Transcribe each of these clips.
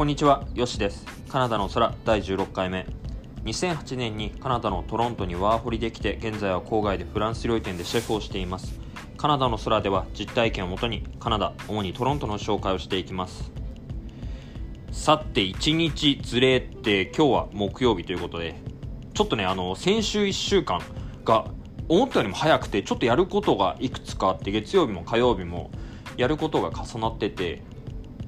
こんにちは、よしです。カナダの空第16回目。2008年にカナダのトロントにワーホリできて、現在は郊外でフランス料理店でシェフをしています。カナダの空では実体験をもとにカナダ、主にトロントの紹介をしていきます。さて、1日ずれって今日は木曜日ということで、ちょっとね、あの、先週1週間が思ったよりも早くて、ちょっとやることがいくつかあって、月曜日も火曜日もやることが重なってて、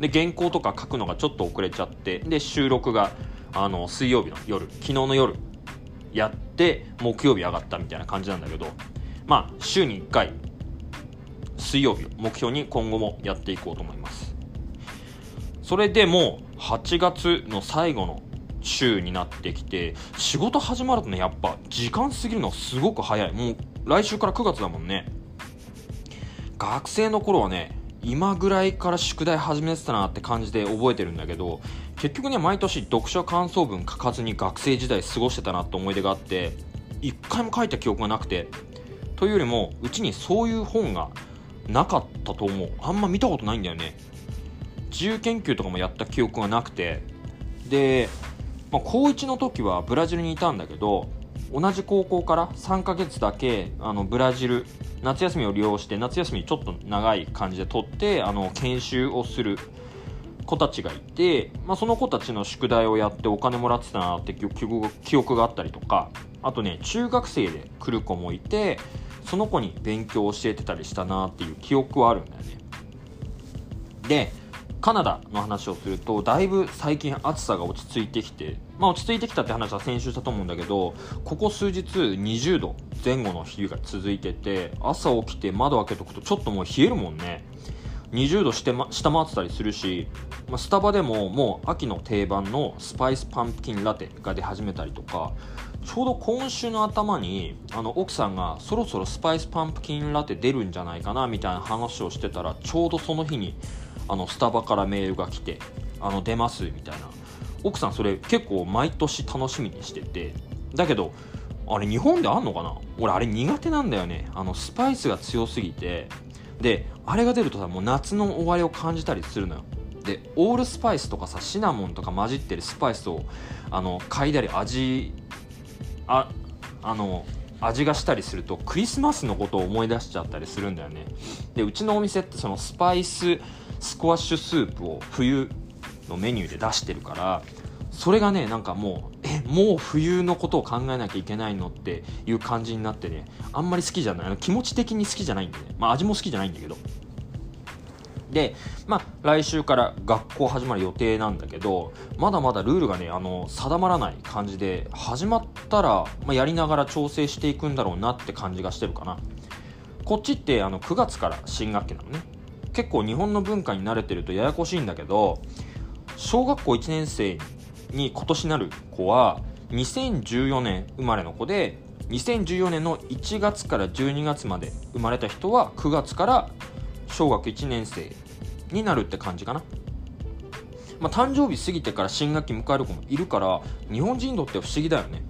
で原稿とか書くのがちょっと遅れちゃってで収録があの水曜日の夜昨日の夜やって木曜日上がったみたいな感じなんだけどまあ週に1回水曜日を目標に今後もやっていこうと思います。それでもう8月の最後の週になってきて仕事始まるとねやっぱ時間過ぎるのすごく早い。もう来週から9月だもんね。学生の頃はね今ぐらいから宿題始めてたなって感じで覚えてるんだけど結局ね毎年読書感想文書かずに学生時代過ごしてたなって思い出があって一回も書いた記憶がなくてというよりもうちにそういう本がなかったと思う。あんま見たことないんだよね。自由研究とかもやった記憶がなくてで、まあ、高1の時はブラジルにいたんだけど同じ高校から3ヶ月だけあのブラジル夏休みを利用して夏休みちょっと長い感じで取ってあの研修をする子たちがいて、まあ、その子たちの宿題をやってお金もらってたなって記憶があったりとかあとね中学生で来る子もいてその子に勉強を教えてたりしたなっていう記憶はあるんだよね。でカナダの話をするとだいぶ最近暑さが落ち着いてきて、まあ、落ち着いてきたって話は先週したと思うんだけどここ数日20度前後の日が続いてて朝起きて窓開けとくとちょっともう冷えるもんね。20度して、ま、下回ってたりするし、まあ、スタバでももう秋の定番のスパイスパンプキンラテが出始めたりとかちょうど今週の頭にあの奥さんがそろそろスパイスパンプキンラテ出るんじゃないかなみたいな話をしてたらちょうどその日にあのスタバからメールが来てあの出ますみたいな。奥さんそれ結構毎年楽しみにしてて。だけどあれ日本であんのかな？俺あれ苦手なんだよね。あのスパイスが強すぎて。であれが出るとさもう夏の終わりを感じたりするのよ。でオールスパイスとかさシナモンとか混じってるスパイスをあの嗅いだり味ああの味がしたりするとクリスマスのことを思い出しちゃったりするんだよね。でうちのお店ってそのスパイススクワッシュスープを冬のメニューで出してるからそれがねなんかもうえもう冬のことを考えなきゃいけないのっていう感じになってねあんまり好きじゃない気持ち的に好きじゃないんでね。まあ味も好きじゃないんだけど。で、まあ、来週から学校始まる予定なんだけどまだまだルールがねあの定まらない感じで始まったら、まあ、やりながら調整していくんだろうなって感じがしてるかな。こっちってあの9月から新学期なのね。結構日本の文化に慣れてるとややこしいんだけど小学校1年生に今年なる子は2014年生まれの子で2014年の1月から12月まで生まれた人は9月から小学1年生になるって感じかな。まあ、誕生日過ぎてから新学期迎える子もいるから日本人にとっては不思議だよね。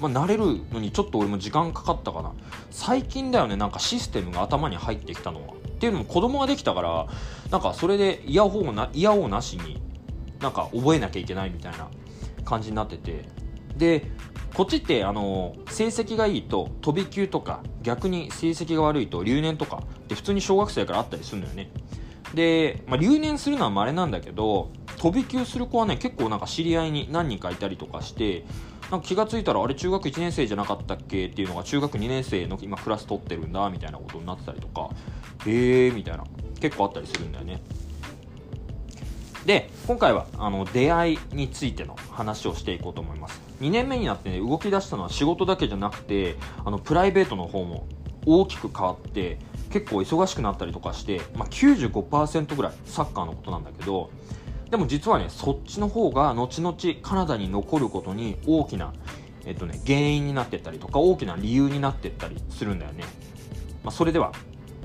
まあ、慣れるのにちょっと俺も時間かかったかな最近だよねなんかシステムが頭に入ってきたのはっていうのも子供ができたからなんかそれでイヤホンなイヤホンなしになんか覚えなきゃいけないみたいな感じになってて。でこっちってあの成績がいいと飛び級とか逆に成績が悪いと留年とかって普通に小学生からあったりするんだよね。で、まあ、留年するのは稀なんだけど飛び級する子はね結構なんか知り合いに何人かいたりとかしてなんか気が付いたらあれ中学1年生じゃなかったっけ？っていうのが中学2年生の今クラス取ってるんだみたいなことになってたりとか。へえーみたいな。結構あったりするんだよね。で今回はあの出会いについての話をしていこうと思います。2年目になって、ね、動き出したのは仕事だけじゃなくてあのプライベートの方も大きく変わって結構忙しくなったりとかして、まあ、95%ぐらいサッカーのことなんだけどでも実はねそっちの方が後々カナダに残ることに大きな、えっとね、原因になってったりとか大きな理由になってったりするんだよね、まあ、それでは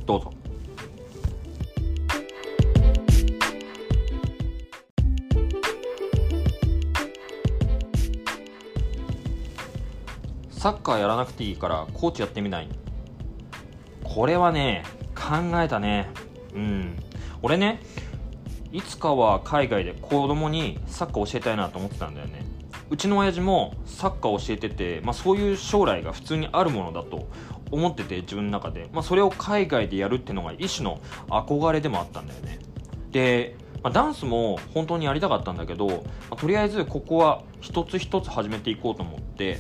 どうぞ。サッカーやらなくていいからコーチやってみない。これはね考えたね。うん。俺ねいつかは海外で子供にサッカー教えたいなと思ってたんだよね。うちの親父もサッカー教えてて、まあ、そういう将来が普通にあるものだと思ってて自分の中で、まあ、それを海外でやるっていうのが一種の憧れでもあったんだよね。で、まあ、ダンスも本当にやりたかったんだけど、まあ、とりあえずここは一つ一つ始めていこうと思って。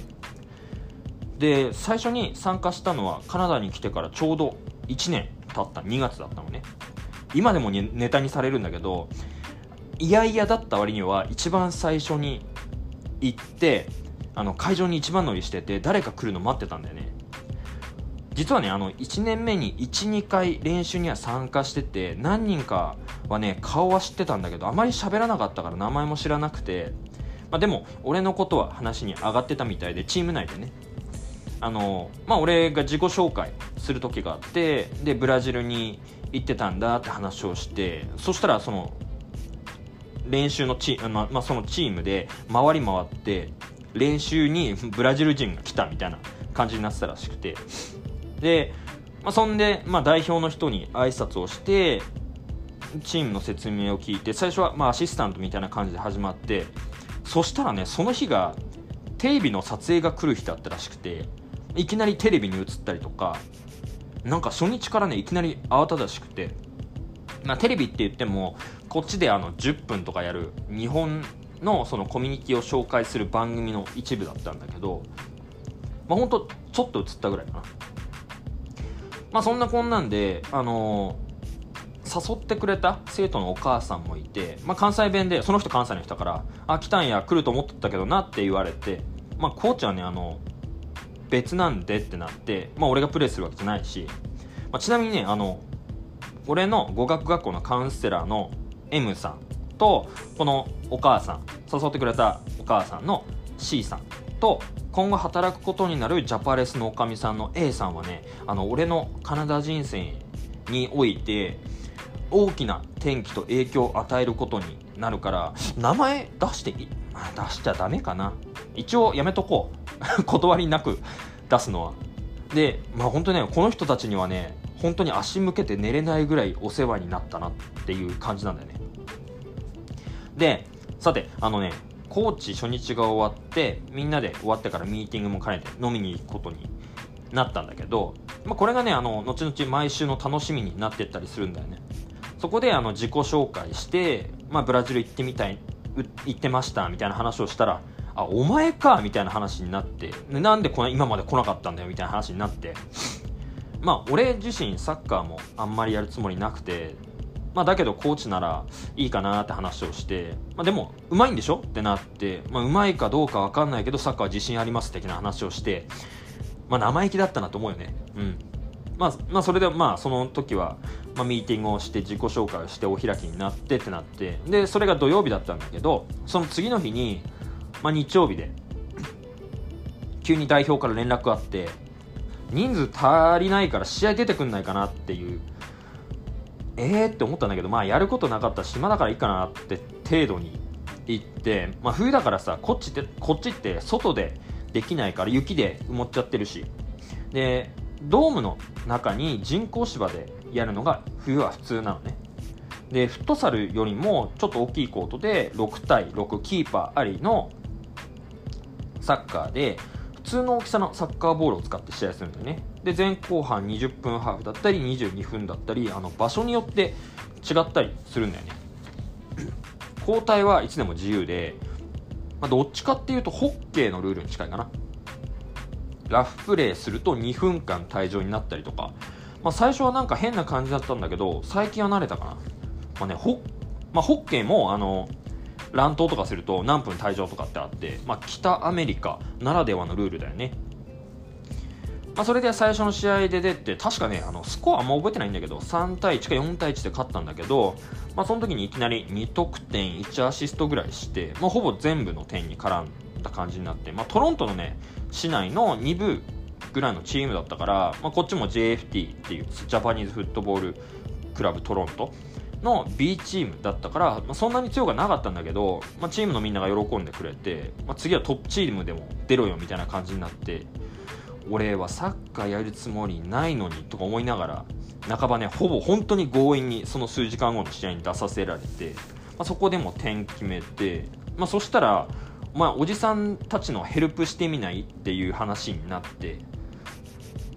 で最初に参加したのはカナダに来てからちょうど1年経った。2月だったのね。今でもネタにされるんだけどいやいやだった割には一番最初に行ってあの会場に一番乗りしてて誰か来るの待ってたんだよね。実はねあの1年目に12回練習には参加してて何人かはね顔は知ってたんだけどあまり喋らなかったから名前も知らなくて、まあ、でも俺のことは話に上がってたみたいでチーム内でね。あのまあ俺が自己紹介する時があってでブラジルに行ってたんだって話をしてそしたらその練習のチーム、まあ、そのチームで回り回って練習に ブラジル人が来たみたいな感じになってたらしくて。で、まあ、そんで、まあ、代表の人に挨拶をしてチームの説明を聞いて最初はまあアシスタントみたいな感じで始まってそしたらねその日がテレビの撮影が来る日だったらしくていきなりテレビに映ったりとかなんか初日からねいきなり慌ただしくて、まあ、テレビって言ってもこっちであの10分とかやる日本のそのコミュニティを紹介する番組の一部だったんだけど、まあ、ほんとちょっと映ったぐらいかな。まあそんなこんなんであのー、誘ってくれた生徒のお母さんもいて、まあ、関西弁でその人関西の人だから「あ来たんや来ると思ってたけどな」って言われてまあコーチはねあの別なんでってなって、まあ、俺がプレイするわけじゃないし、まあ、ちなみにねあの俺の語学学校のカウンセラーの M さんとこのお母さん誘ってくれたお母さんの C さんと今後働くことになるジャパレスのおかみさんの A さんはねあの俺のカナダ人生において大きな転機と影響を与えることになるから名前出してい出しちゃダメかな。一応やめとこう。断りなく出すのは。でまあ本当ねこの人たちにはね本当に足向けて寝れないぐらいお世話になったなっていう感じなんだよね。でさてあのねコーチ初日が終わってみんなで終わってからミーティングも兼ねて飲みに行くことになったんだけど、まあ、これがねあの後々毎週の楽しみになってったりするんだよね。そこであの自己紹介して、まあ、ブラジル行ってみたい行ってましたみたいな話をしたらあお前かみたいな話になってなんでこの今まで来なかったんだよみたいな話になって。まあ俺自身サッカーもあんまりやるつもりなくてまあ、だけどコーチならいいかなって話をして、まあ、でもうまいんでしょ？ってなって、まあ、うまいかどうか分かんないけどサッカーは自信あります的な話をして、まあ、生意気だったなと思うよね。うん。まあ、まあそれでまあその時は、まあ、ミーティングをして自己紹介をしてお開きになってってなってでそれが土曜日だったんだけどその次の日に、まあ、日曜日で。急に代表から連絡があって人数足りないから試合出てくんないかなっていうえーって思ったんだけどまあやることなかったし暇だからいいかなって程度に行って、まあ、冬だからさこっちってこっちって外でできないから雪で埋もっちゃってるし。でドームの中に人工芝でやるのが冬は普通なのね。でフットサルよりもちょっと大きいコートで6対6キーパーありのサッカーで普通の大きさのサッカーボールを使って試合するんだよね。で前後半20分ハーフだったり22分だったりあの場所によって違ったりするんだよね。交代はいつでも自由で、まあ、どっちかっていうとホッケーのルールに近いかな。ラフプレーすると2分間退場になったりとか、まあ、最初はなんか変な感じだったんだけど最近は慣れたかな、まあねホまあ、ホッケーもあの乱闘とかすると何分退場とかってあって、まあ、北アメリカならではのルールだよね。まあ、それで最初の試合で出て、確かね、あのスコアあんま覚えてないんだけど、3対1か4対1で勝ったんだけど、まあ、その時にいきなり2得点、1アシストぐらいして、まあ、ほぼ全部の点に絡んだ感じになって、まあ、トロントのね、市内の2部ぐらいのチームだったから、まあ、こっちも JFT っていうジャパニーズフットボールクラブトロントの B チームだったから、まあ、そんなに強くなかったんだけど、まあ、チームのみんなが喜んでくれて、まあ、次はトップチームでも出ろよみたいな感じになって俺はサッカーやるつもりないのにとか思いながら半ばねほぼ本当に強引にその数時間後の試合に出させられて、ま、そこでも点決めて、ま、そしたら、まあ、おじさんたちのヘルプしてみないっていう話になって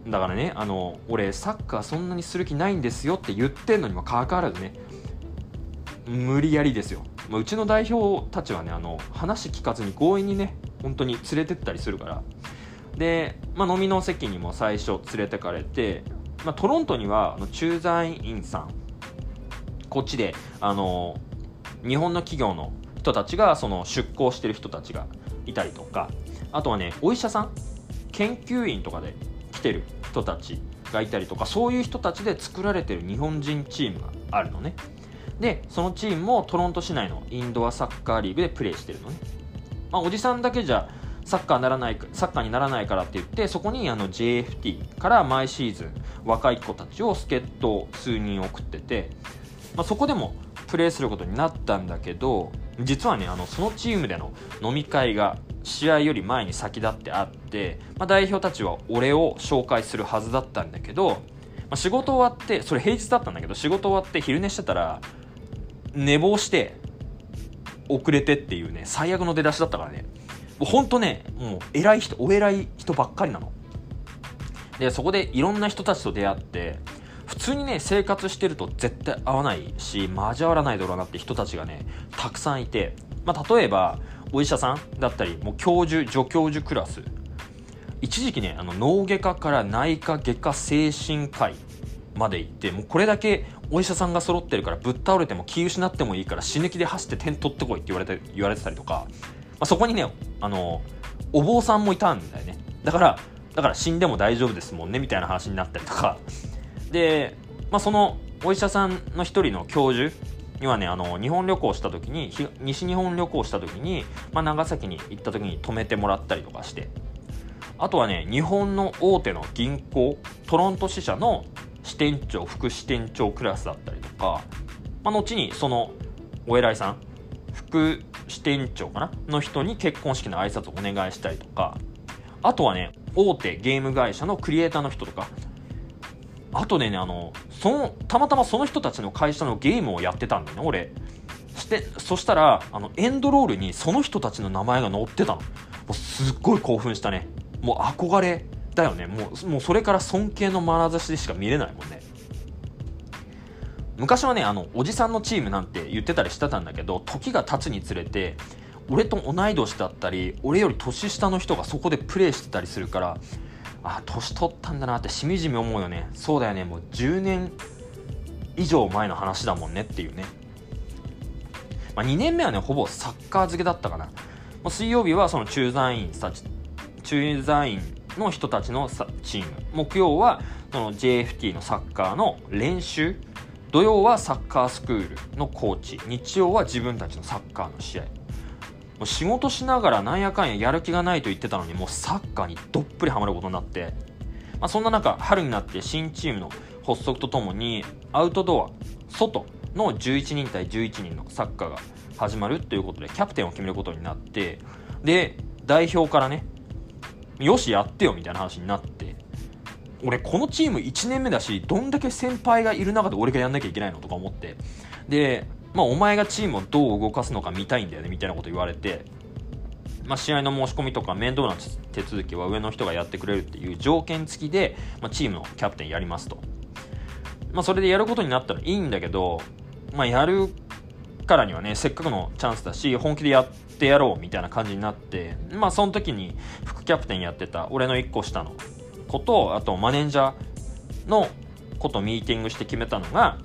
だからねあの俺サッカーそんなにする気ないんですよって言ってんのにもかかわらずね無理やりですよ、まあ、うちの代表たちはねあの話聞かずに強引にね本当に連れてったりするから。で、まあ、飲みの席にも最初連れてかれて、まあ、トロントにはあの駐在員さんこっちであの日本の企業の人たちがその出向してる人たちがいたりとか。あとはねお医者さん研究員とかでてる人たちがいたりとかそういう人たちで作られてる日本人チームがあるのね。でそのチームもトロント市内のインドアサッカーリーグでプレーしてるのね、まあ、おじさんだけじゃサッカーならないサッカーにならないからって言ってそこにあの JFT から毎シーズン若い子たちを助っ人数人送ってて、まあ、そこでもプレーすることになったんだけど実はねあのそのチームでの飲み会が試合より前に先立ってあって、まあ、代表たちは俺を紹介するはずだったんだけど、まあ、仕事終わってそれ平日だったんだけど仕事終わって昼寝してたら寝坊して遅れてっていうね最悪の出だしだったからね。もうほんとねもう偉い人お偉い人ばっかりなの。でそこでいろんな人たちと出会って普通にね生活してると絶対合わないし交わらないだろうなって人たちがねたくさんいて、まあ、例えばお医者さんだったりもう教授助教授クラス。一時期ねあの脳外科から内科外科精神科医まで行ってもうこれだけお医者さんが揃ってるからぶっ倒れても気失ってもいいから死ぬ気で走って点取ってこいって言われて言われてたりとか、まあ、そこにねあのお坊さんもいたんだよね。だからだから死んでも大丈夫ですもんねみたいな話になったりとか。で、まあ、そのお医者さんの一人の教授にはねあの日本旅行した時に西日本旅行した時に、まあ、長崎に行った時に泊めてもらったりとかして。あとはね日本の大手の銀行トロント支社の支店長副支店長クラスだったりとか、まあ、後にそのお偉いさん副支店長かな？の人に結婚式の挨拶をお願いしたりとか。あとはね大手ゲーム会社のクリエイターの人とかあとねあのそのたまたまその人たちの会社のゲームをやってたんだよね俺。してそしたらあのエンドロールにその人たちの名前が載ってたの。もうすっごい興奮したね。もう憧れだよね。もうもうそれから尊敬の眼差しでしか見れないもんね。昔はねあのおじさんのチームなんて言ってたりしてたんだけど時が経つにつれて俺と同い年だったり俺より年下の人がそこでプレーしてたりするからあ年取ったんだなってしみじみ思うよね。そうだよね。もう10年以上前の話だもんねっていうね、まあ、2年目はねほぼサッカー漬けだったかな。水曜日はその駐在員たち駐在員の人たちのチーム。木曜はその JFT のサッカーの練習。土曜はサッカースクールのコーチ。日曜は自分たちのサッカーの試合。もう仕事しながらなんやかんややる気がないと言ってたのにもうサッカーにどっぷりハマることになって、まあ、そんな中春になって新チームの発足とともにアウトドア外の11人対11人のサッカーが始まるということでキャプテンを決めることになってで代表からねよしやってよみたいな話になって俺このチーム1年目だしどんだけ先輩がいる中で俺がやんなきゃいけないのとか思ってでまあ、お前がチームをどう動かすのか見たいんだよねみたいなこと言われて、まあ、試合の申し込みとか面倒な手続きは上の人がやってくれるっていう条件付きで、まあ、チームのキャプテンやりますと、まあ、それでやることになったらいいんだけど、まあ、やるからにはねせっかくのチャンスだし本気でやってやろうみたいな感じになってまあその時に副キャプテンやってた俺の1個下の子とあとマネージャーのことミーティングして決めたのが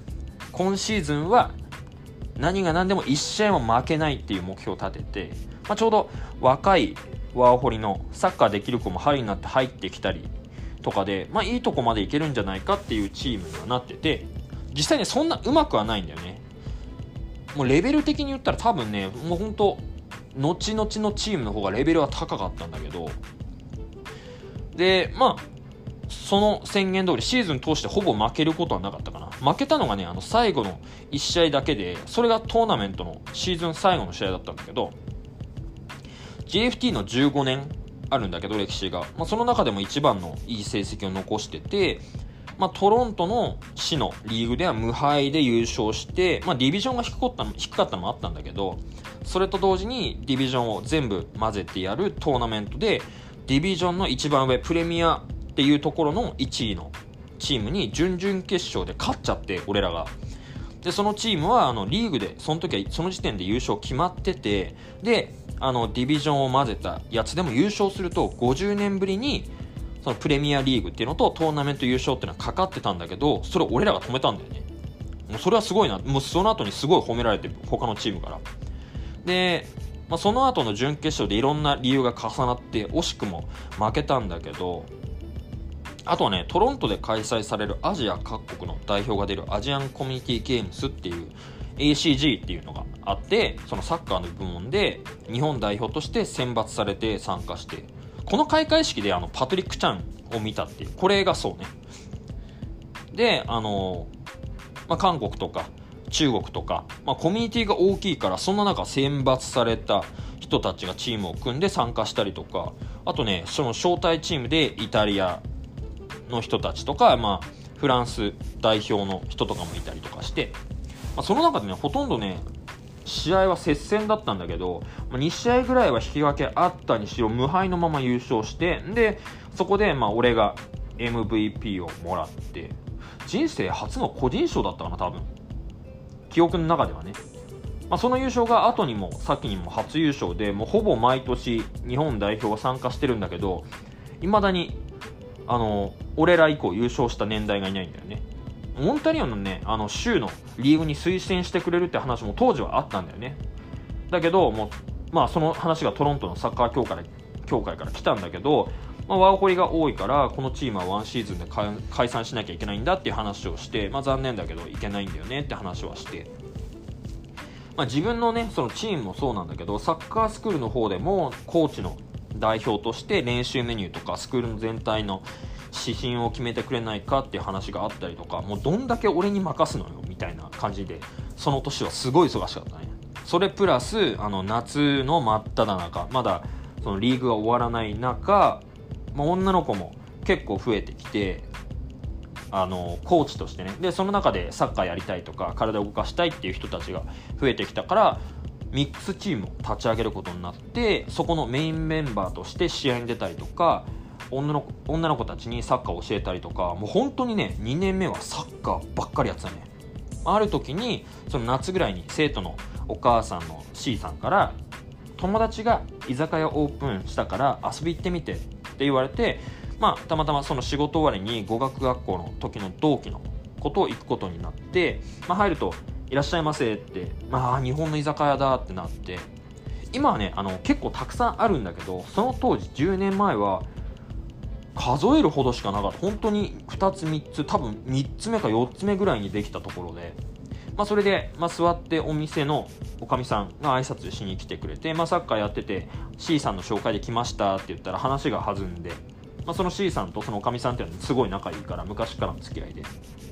今シーズンは何が何でも1試合も負けないっていう目標を立てて、まあ、ちょうど若いワーホリのサッカーできる子も春になって入ってきたりとかで、まあ、いいとこまでいけるんじゃないかっていうチームにはなってて実際ねそんなうまくはないんだよね。もうレベル的に言ったら多分ねもうほんと後々のチームの方がレベルは高かったんだけど。でまあその宣言通りシーズン通してほぼ負けることはなかったかな。負けたのがねあの最後の1試合だけでそれがトーナメントのシーズン最後の試合だったんだけど JFT の15年あるんだけど歴史が、まあ、その中でも一番のいい成績を残してて、まあ、トロントの市のリーグでは無敗で優勝して、まあ、ディビジョンが低かった低かったのもあったんだけどそれと同時にディビジョンを全部混ぜてやるトーナメントでディビジョンの一番上プレミアっていうところの1位のチームに準々決勝で勝っちゃって俺らが。でそのチームはあのリーグでその時はその時点で優勝決まっててであのディビジョンを混ぜたやつでも優勝すると50年ぶりにそのプレミアリーグっていうのとトーナメント優勝っていうのはかかってたんだけどそれを俺らが止めたんだよね。もうそれはすごいな。もうその後にすごい褒められて他のチームから。で、まあ、その後の準決勝でいろんな理由が重なって惜しくも負けたんだけどあとはねトロントで開催されるアジア各国の代表が出るアジアンコミュニティゲームスっていう ACG っていうのがあってそのサッカーの部門で日本代表として選抜されて参加してこの開会式であのパトリック・チャンを見たっていうこれがそうね。であの、まあ、韓国とか中国とか、まあ、コミュニティが大きいからそんな中選抜された人たちがチームを組んで参加したりとかあとねその招待チームでイタリアの人たちとか、まあ、フランス代表の人とかもいたりとかして、まあ、その中でねほとんどね試合は接戦だったんだけど、まあ、2試合ぐらいは引き分けあったにしろ無敗のまま優勝してでそこでまあ俺が MVP をもらって人生初の個人賞だったかな多分。記憶の中ではね、まあ、その優勝が後にも先にも初優勝でもうほぼ毎年日本代表が参加してるんだけどいまだにあの俺ら以降優勝した年代がいないんだよね。モンタリオンのねあの州のリーグに推薦してくれるって話も当時はあったんだよね。だけどもうまあその話がトロントのサッカー協会協会から来たんだけど、まあ、ワーホリが多いからこのチームはワンシーズンで解散しなきゃいけないんだっていう話をして、まあ、残念だけどいけないんだよねって話はして、まあ、自分のねそのチームもそうなんだけどサッカースクールの方でもコーチの代表として練習メニューとかスクールの全体の指針を決めてくれないかっていう話があったりとかもうどんだけ俺に任すのよみたいな感じでその年はすごい忙しかったね。それプラスあの夏の真っ只中まだそのリーグが終わらない中、まあ、女の子も結構増えてきてあのコーチとしてね。でその中でサッカーやりたいとか体を動かしたいっていう人たちが増えてきたからミックスチームを立ち上げることになってそこのメインメンバーとして試合に出たりとか女の女の子たちにサッカーを教えたりとかもう本当にね2年目はサッカーばっかりやってたね。ある時にその夏ぐらいに生徒のお母さんの C さんから友達が居酒屋オープンしたから遊び行ってみてって言われてまあたまたまその仕事終わりに語学学校の時の同期のことを行くことになって、まあ、入るといらっしゃいませってまあ日本の居酒屋だってなって今はねあの結構たくさんあるんだけどその当時10年前は数えるほどしかなかった。本当に2つ3つ多分3つ目か4つ目ぐらいにできたところで、まあ、それで、まあ、座ってお店のおかみさんが挨拶しに来てくれて、まあ、サッカーやってて C さんの紹介で来ましたって言ったら話が弾んで、まあ、その C さんとそのおかみさんっていうのはすごい仲いいから昔からの付き合いで。す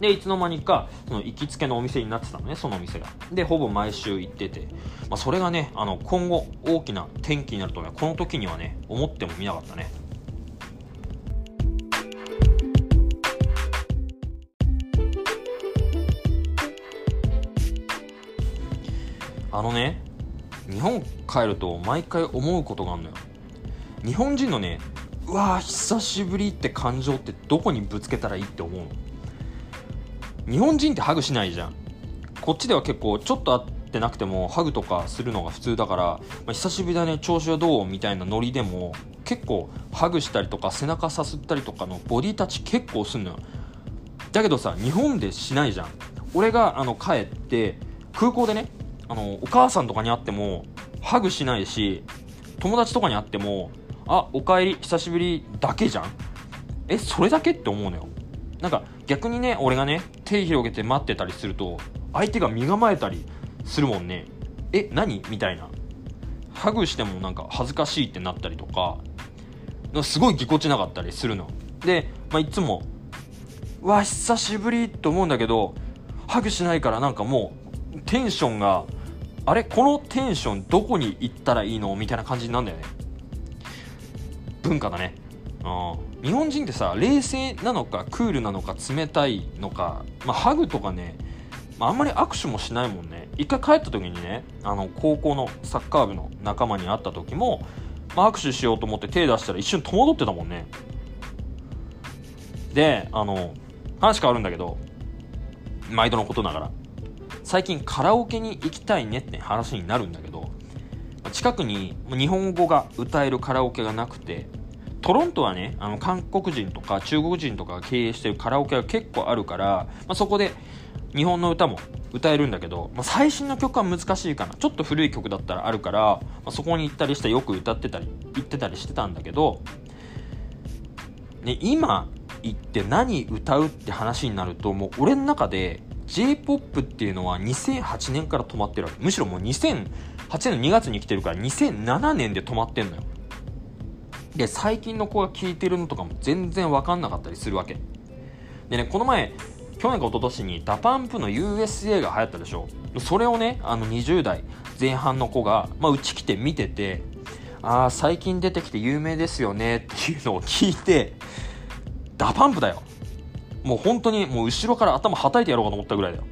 でいつの間にかその行きつけのお店になってたのねそのお店が。でほぼ毎週行ってて、まあ、それがねあの今後大きな転機になるとはこの時にはね思ってもみなかったね。あのね日本帰ると毎回思うことがあるのよ。日本人のねうわー久しぶりって感情ってどこにぶつけたらいいって思うの？日本人ってハグしないじゃん。こっちでは結構ちょっと会ってなくてもハグとかするのが普通だから、まあ、久しぶりだね調子はどうみたいなノリでも結構ハグしたりとか背中さすったりとかのボディタッチ結構すんのよ。だけどさ日本でしないじゃん。俺があの帰って空港でねあのお母さんとかに会ってもハグしないし友達とかに会ってもあおかえり久しぶりだけじゃん。えそれだけって思うのよ。なんか逆にね俺がね手広げて待ってたりすると相手が身構えたりするもんね。え何？みたいな。ハグしてもなんか恥ずかしいってなったりとか。すごいぎこちなかったりするの。で、まあ、いつもうわ久しぶりと思うんだけどハグしないからなんかもうテンションがあれ？このテンションどこに行ったらいいの？みたいな感じになるんだよね。文化だね。うん日本人ってさ冷静なのかクールなのか冷たいのか、まあ、ハグとかね、まあ、あんまり握手もしないもんね。一回帰った時にねあの高校のサッカー部の仲間に会った時も、まあ、握手しようと思って手出したら一瞬戸惑ってたもんね。であの話変わるんだけど毎度のことながら最近カラオケに行きたいねって話になるんだけど近くに日本語が歌えるカラオケがなくてトロントはねあの韓国人とか中国人とかが経営してるカラオケが結構あるから、まあ、そこで日本の歌も歌えるんだけど、まあ、最新の曲は難しいかな。ちょっと古い曲だったらあるから、まあ、そこに行ったりしてよく歌ってたり行ってたりしてたんだけど、ね、今行って何歌うって話になるともう俺の中で J-POP っていうのは2008年から止まってるわけ。むしろもう2008年の2月に来てるから2007年で止まってんのよ。で最近の子が聴いてるのとかも全然分かんなかったりするわけ。でねこの前去年か一昨年にダパンプの USA が流行ったでしょ。それをねあの20代前半の子が、まあ、うち来て見ててああ最近出てきて有名ですよねっていうのを聞いて DA PUMP だよ。もう本当にもう後ろから頭はたいてやろうかと思ったぐらいだよ。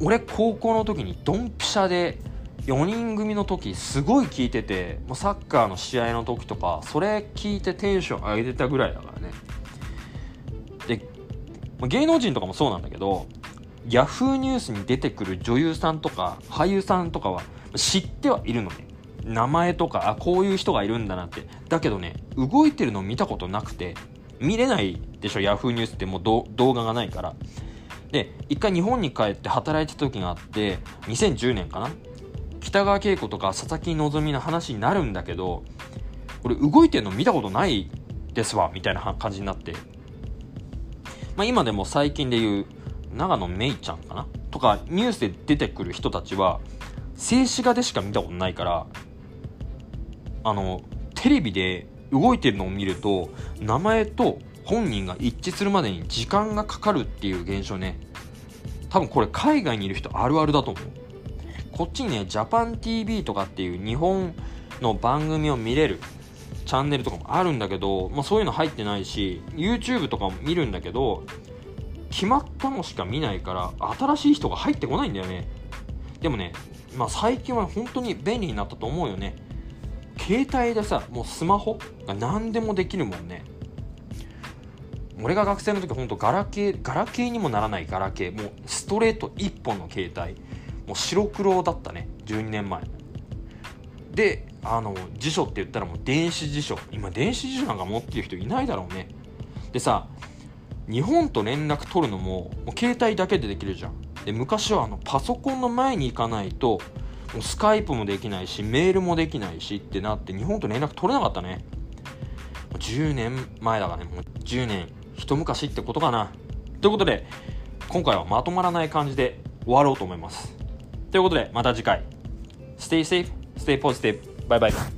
俺高校の時にドンピシャで4人組の時すごい聞いててもうサッカーの試合の時とかそれ聞いてテンション上げてたぐらいだからね。で芸能人とかもそうなんだけどヤフーニュースに出てくる女優さんとか俳優さんとかは知ってはいるのね。名前とかあこういう人がいるんだなって。だけどね動いてるの見たことなくて見れないでしょヤフーニュースってもう動画がないから。で一回日本に帰って働いてた時があって2010年かな北川景子とか佐々木希の話になるんだけどこれ動いてるの見たことないですわみたいな感じになって、まあ、今でも最近で言う長野めいちゃんかな？とかニュースで出てくる人たちは静止画でしか見たことないからあのテレビで動いてるのを見ると名前と本人が一致するまでに時間がかかるっていう現象ね。多分これ海外にいる人あるあるだと思う。こっちにねジャパン TV とかっていう日本の番組を見れるチャンネルとかもあるんだけど、まあ、そういうの入ってないし YouTube とかも見るんだけど決まったのしか見ないから新しい人が入ってこないんだよね。でもね、まあ、最近は本当に便利になったと思うよね。携帯でさもうスマホが何でもできるもんね。俺が学生の時ほんとガラケーガラケーにもならないガラケー。もうストレート1本の携帯。もう白黒だったね。12年前。であの辞書って言ったらもう電子辞書。今電子辞書なんか持ってる人いないだろうね。でさ日本と連絡取るのももう携帯だけでできるじゃん。で昔はあのパソコンの前に行かないともうスカイプもできないしメールもできないしってなって日本と連絡取れなかったね。10年前だからね。もう10年。一昔ってことかな。ということで今回はまとまらない感じで終わろうと思います。ということでまた次回 Stay safe, stay positive, bye bye